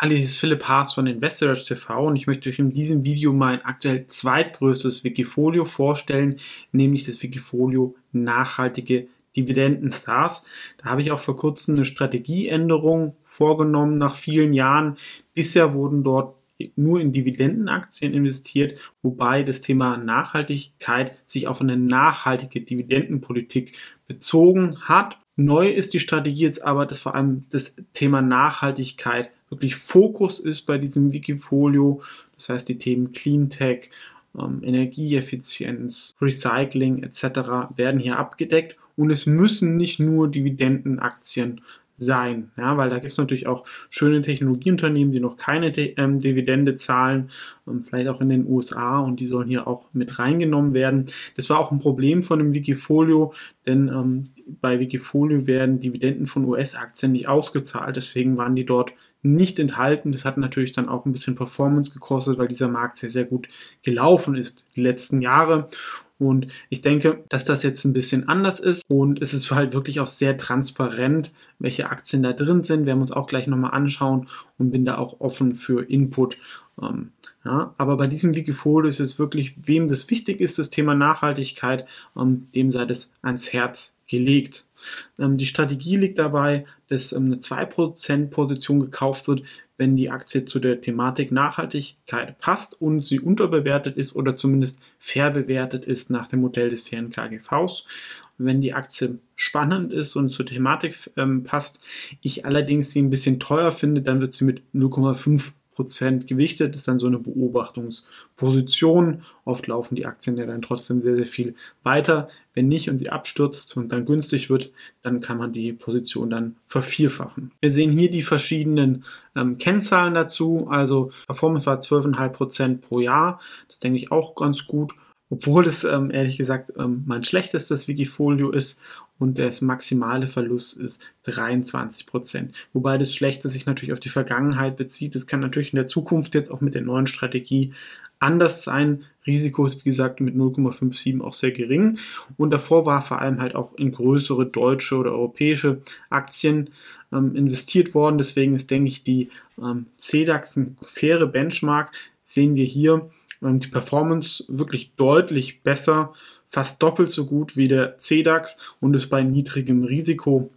Hallo, hier ist Philipp Haas von Investors TV und ich möchte euch in diesem Video mein aktuell zweitgrößtes Wikifolio vorstellen, nämlich das Wikifolio Nachhaltige Dividenden Stars. Da habe ich auch vor kurzem eine Strategieänderung vorgenommen nach vielen Jahren. Bisher wurden dort nur in Dividendenaktien investiert, wobei das Thema Nachhaltigkeit sich auf eine nachhaltige Dividendenpolitik bezogen hat. Neu ist die Strategie jetzt aber, dass vor allem das Thema Nachhaltigkeit wirklich Fokus ist bei diesem Wikifolio. Das heißt, die Themen Cleantech, ähm, Energieeffizienz, Recycling etc. werden hier abgedeckt und es müssen nicht nur Dividendenaktien sein, ja, weil da gibt es natürlich auch schöne Technologieunternehmen, die noch keine ähm, Dividende zahlen, ähm, vielleicht auch in den USA und die sollen hier auch mit reingenommen werden. Das war auch ein Problem von dem Wikifolio, denn ähm, bei Wikifolio werden Dividenden von US-Aktien nicht ausgezahlt, deswegen waren die dort nicht enthalten. Das hat natürlich dann auch ein bisschen Performance gekostet, weil dieser Markt sehr, sehr gut gelaufen ist die letzten Jahre. Und ich denke, dass das jetzt ein bisschen anders ist und es ist halt wirklich auch sehr transparent, welche Aktien da drin sind. Wir werden uns auch gleich nochmal anschauen und bin da auch offen für Input. Ähm, ja, aber bei diesem Wikifolio ist es wirklich, wem das wichtig ist, das Thema Nachhaltigkeit, ähm, dem sei das ans Herz gelegt. Ähm, die Strategie liegt dabei, dass ähm, eine 2% Position gekauft wird, wenn die Aktie zu der Thematik Nachhaltigkeit passt und sie unterbewertet ist oder zumindest fair bewertet ist nach dem Modell des fairen KGVs. Wenn die Aktie spannend ist und zur Thematik ähm, passt, ich allerdings sie ein bisschen teuer finde, dann wird sie mit 0,5 Prozent gewichtet, ist dann so eine Beobachtungsposition. Oft laufen die Aktien ja dann trotzdem sehr, sehr viel weiter. Wenn nicht und sie abstürzt und dann günstig wird, dann kann man die Position dann vervierfachen. Wir sehen hier die verschiedenen ähm, Kennzahlen dazu. Also Performance war 12,5 Prozent pro Jahr. Das denke ich auch ganz gut obwohl es ähm, ehrlich gesagt ähm, mein schlechtestes Wikifolio ist und das maximale Verlust ist 23 Prozent. Wobei das Schlechte sich natürlich auf die Vergangenheit bezieht. Das kann natürlich in der Zukunft jetzt auch mit der neuen Strategie anders sein. Risiko ist, wie gesagt, mit 0,57 auch sehr gering. Und davor war vor allem halt auch in größere deutsche oder europäische Aktien ähm, investiert worden. Deswegen ist, denke ich, die ähm, CDAX ein faire Benchmark. Sehen wir hier die Performance wirklich deutlich besser fast doppelt so gut wie der CDAX und ist bei niedrigem Risiko.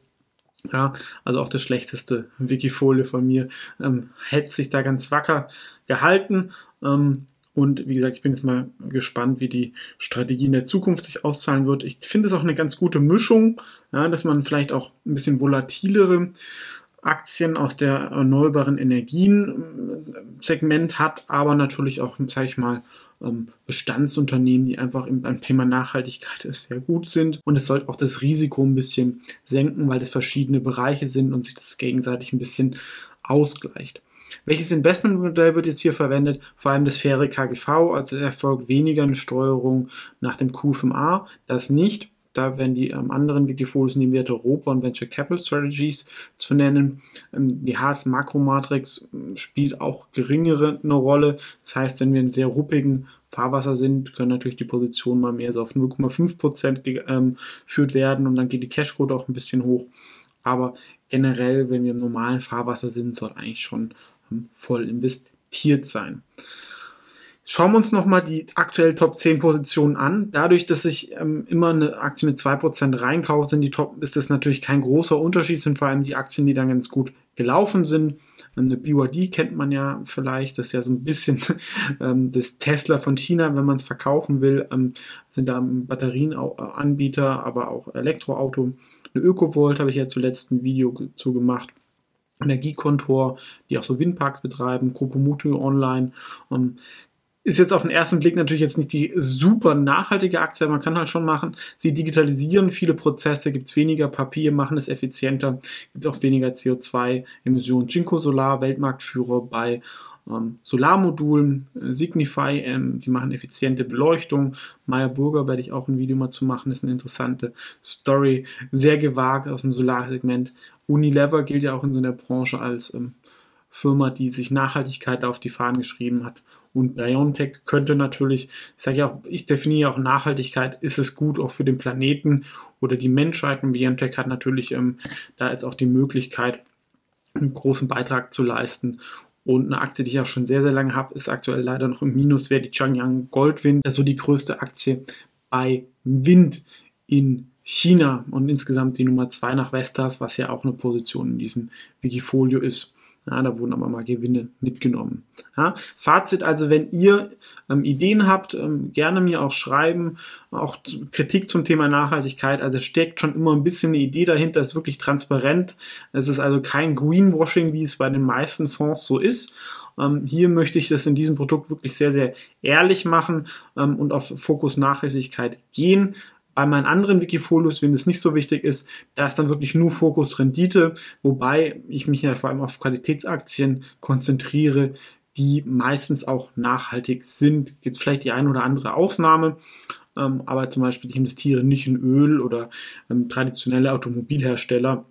Ja, also auch das schlechteste Wikifolie von mir ähm, hätte sich da ganz wacker gehalten. Ähm, und wie gesagt, ich bin jetzt mal gespannt, wie die Strategie in der Zukunft sich auszahlen wird. Ich finde es auch eine ganz gute Mischung, ja, dass man vielleicht auch ein bisschen volatilere Aktien aus der erneuerbaren Energien Segment hat, aber natürlich auch, sage ich mal, ähm, Bestandsunternehmen, die einfach im, beim Thema Nachhaltigkeit sehr gut sind. Und es soll auch das Risiko ein bisschen senken, weil es verschiedene Bereiche sind und sich das gegenseitig ein bisschen ausgleicht. Welches Investmentmodell wird jetzt hier verwendet? Vor allem das faire KGV, also erfolgt weniger eine Steuerung nach dem QFMA, das nicht. Da werden die ähm, anderen Wikifolios nehmen wir Europa und Venture Capital Strategies zu nennen. Ähm, die HS Makromatrix ähm, spielt auch geringere eine Rolle. Das heißt, wenn wir in sehr ruppigen Fahrwasser sind, können natürlich die Positionen mal mehr so auf 0,5% ähm, geführt werden und dann geht die Cashquote auch ein bisschen hoch. Aber generell, wenn wir im normalen Fahrwasser sind, soll eigentlich schon ähm, voll investiert sein. Schauen wir uns nochmal die aktuell Top 10 Positionen an. Dadurch, dass ich ähm, immer eine Aktie mit 2% reinkaufe, sind die Top, ist das natürlich kein großer Unterschied, sind vor allem die Aktien, die dann ganz gut gelaufen sind. Eine BYD kennt man ja vielleicht, das ist ja so ein bisschen ähm, das Tesla von China, wenn man es verkaufen will, ähm, sind da Batterienanbieter, aber auch Elektroauto. Eine Ökovolt habe ich ja zuletzt ein Video zu gemacht. Energiekontor, die auch so Windparks betreiben, Gruppe Mutu Online. Ähm, ist jetzt auf den ersten Blick natürlich jetzt nicht die super nachhaltige Aktie, man kann halt schon machen, sie digitalisieren viele Prozesse, gibt es weniger Papier, machen es effizienter, gibt auch weniger CO2-Emissionen. Jinko Solar, Weltmarktführer bei ähm, Solarmodulen, äh, Signify, ähm, die machen effiziente Beleuchtung. Meyer Burger werde ich auch ein Video mal zu machen, ist eine interessante Story, sehr gewagt aus dem Solarsegment. Unilever gilt ja auch in so einer Branche als ähm, Firma, die sich Nachhaltigkeit auf die Fahnen geschrieben hat und BioNTech könnte natürlich, ich sage ja auch, ich definiere auch Nachhaltigkeit, ist es gut auch für den Planeten oder die Menschheit? Und BioNTech hat natürlich ähm, da jetzt auch die Möglichkeit, einen großen Beitrag zu leisten. Und eine Aktie, die ich auch schon sehr, sehr lange habe, ist aktuell leider noch im Minus, wäre die Changyang Goldwind, also die größte Aktie bei Wind in China und insgesamt die Nummer 2 nach Vestas, was ja auch eine Position in diesem Wikifolio ist. Ja, da wurden aber mal Gewinne mitgenommen. Ja, Fazit also, wenn ihr ähm, Ideen habt, ähm, gerne mir auch schreiben, auch Kritik zum Thema Nachhaltigkeit. Also es steckt schon immer ein bisschen eine Idee dahinter, ist wirklich transparent. Es ist also kein Greenwashing, wie es bei den meisten Fonds so ist. Ähm, hier möchte ich das in diesem Produkt wirklich sehr, sehr ehrlich machen ähm, und auf Fokus Nachhaltigkeit gehen. Bei meinen anderen Wikifolios, wenn es nicht so wichtig ist, da ist dann wirklich nur Fokus Rendite, wobei ich mich ja vor allem auf Qualitätsaktien konzentriere, die meistens auch nachhaltig sind. Gibt vielleicht die eine oder andere Ausnahme, ähm, aber zum Beispiel ich investiere nicht in Öl oder ähm, traditionelle Automobilhersteller.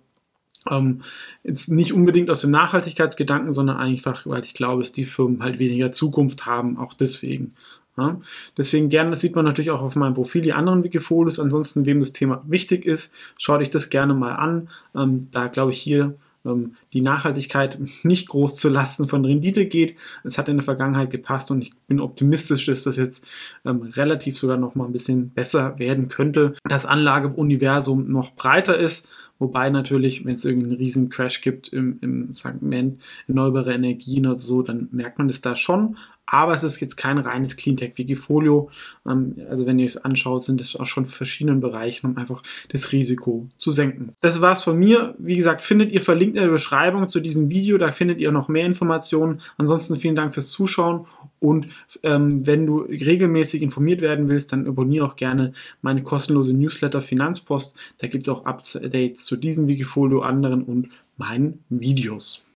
Ähm, jetzt nicht unbedingt aus dem Nachhaltigkeitsgedanken, sondern einfach, weil ich glaube, dass die Firmen halt weniger Zukunft haben, auch deswegen. Ja, deswegen gerne, das sieht man natürlich auch auf meinem Profil, die anderen Wikifolios. Ansonsten, wem das Thema wichtig ist, schaut euch das gerne mal an. Ähm, da glaube ich hier ähm, die Nachhaltigkeit nicht groß zu Lasten von Rendite geht. Es hat in der Vergangenheit gepasst und ich bin optimistisch, dass das jetzt ähm, relativ sogar noch mal ein bisschen besser werden könnte. Das Anlageuniversum noch breiter ist Wobei natürlich, wenn es irgendeinen riesen Crash gibt im, im Segment erneuerbare Energien oder so, dann merkt man das da schon. Aber es ist jetzt kein reines Cleantech-Wikifolio. Ähm, also wenn ihr es anschaut, sind es auch schon verschiedenen Bereichen, um einfach das Risiko zu senken. Das war's von mir. Wie gesagt, findet ihr verlinkt in der Beschreibung zu diesem Video. Da findet ihr noch mehr Informationen. Ansonsten vielen Dank fürs Zuschauen. Und ähm, wenn du regelmäßig informiert werden willst, dann abonniere auch gerne meine kostenlose Newsletter Finanzpost. Da gibt es auch Updates zu diesem Wikifolio, anderen und meinen Videos.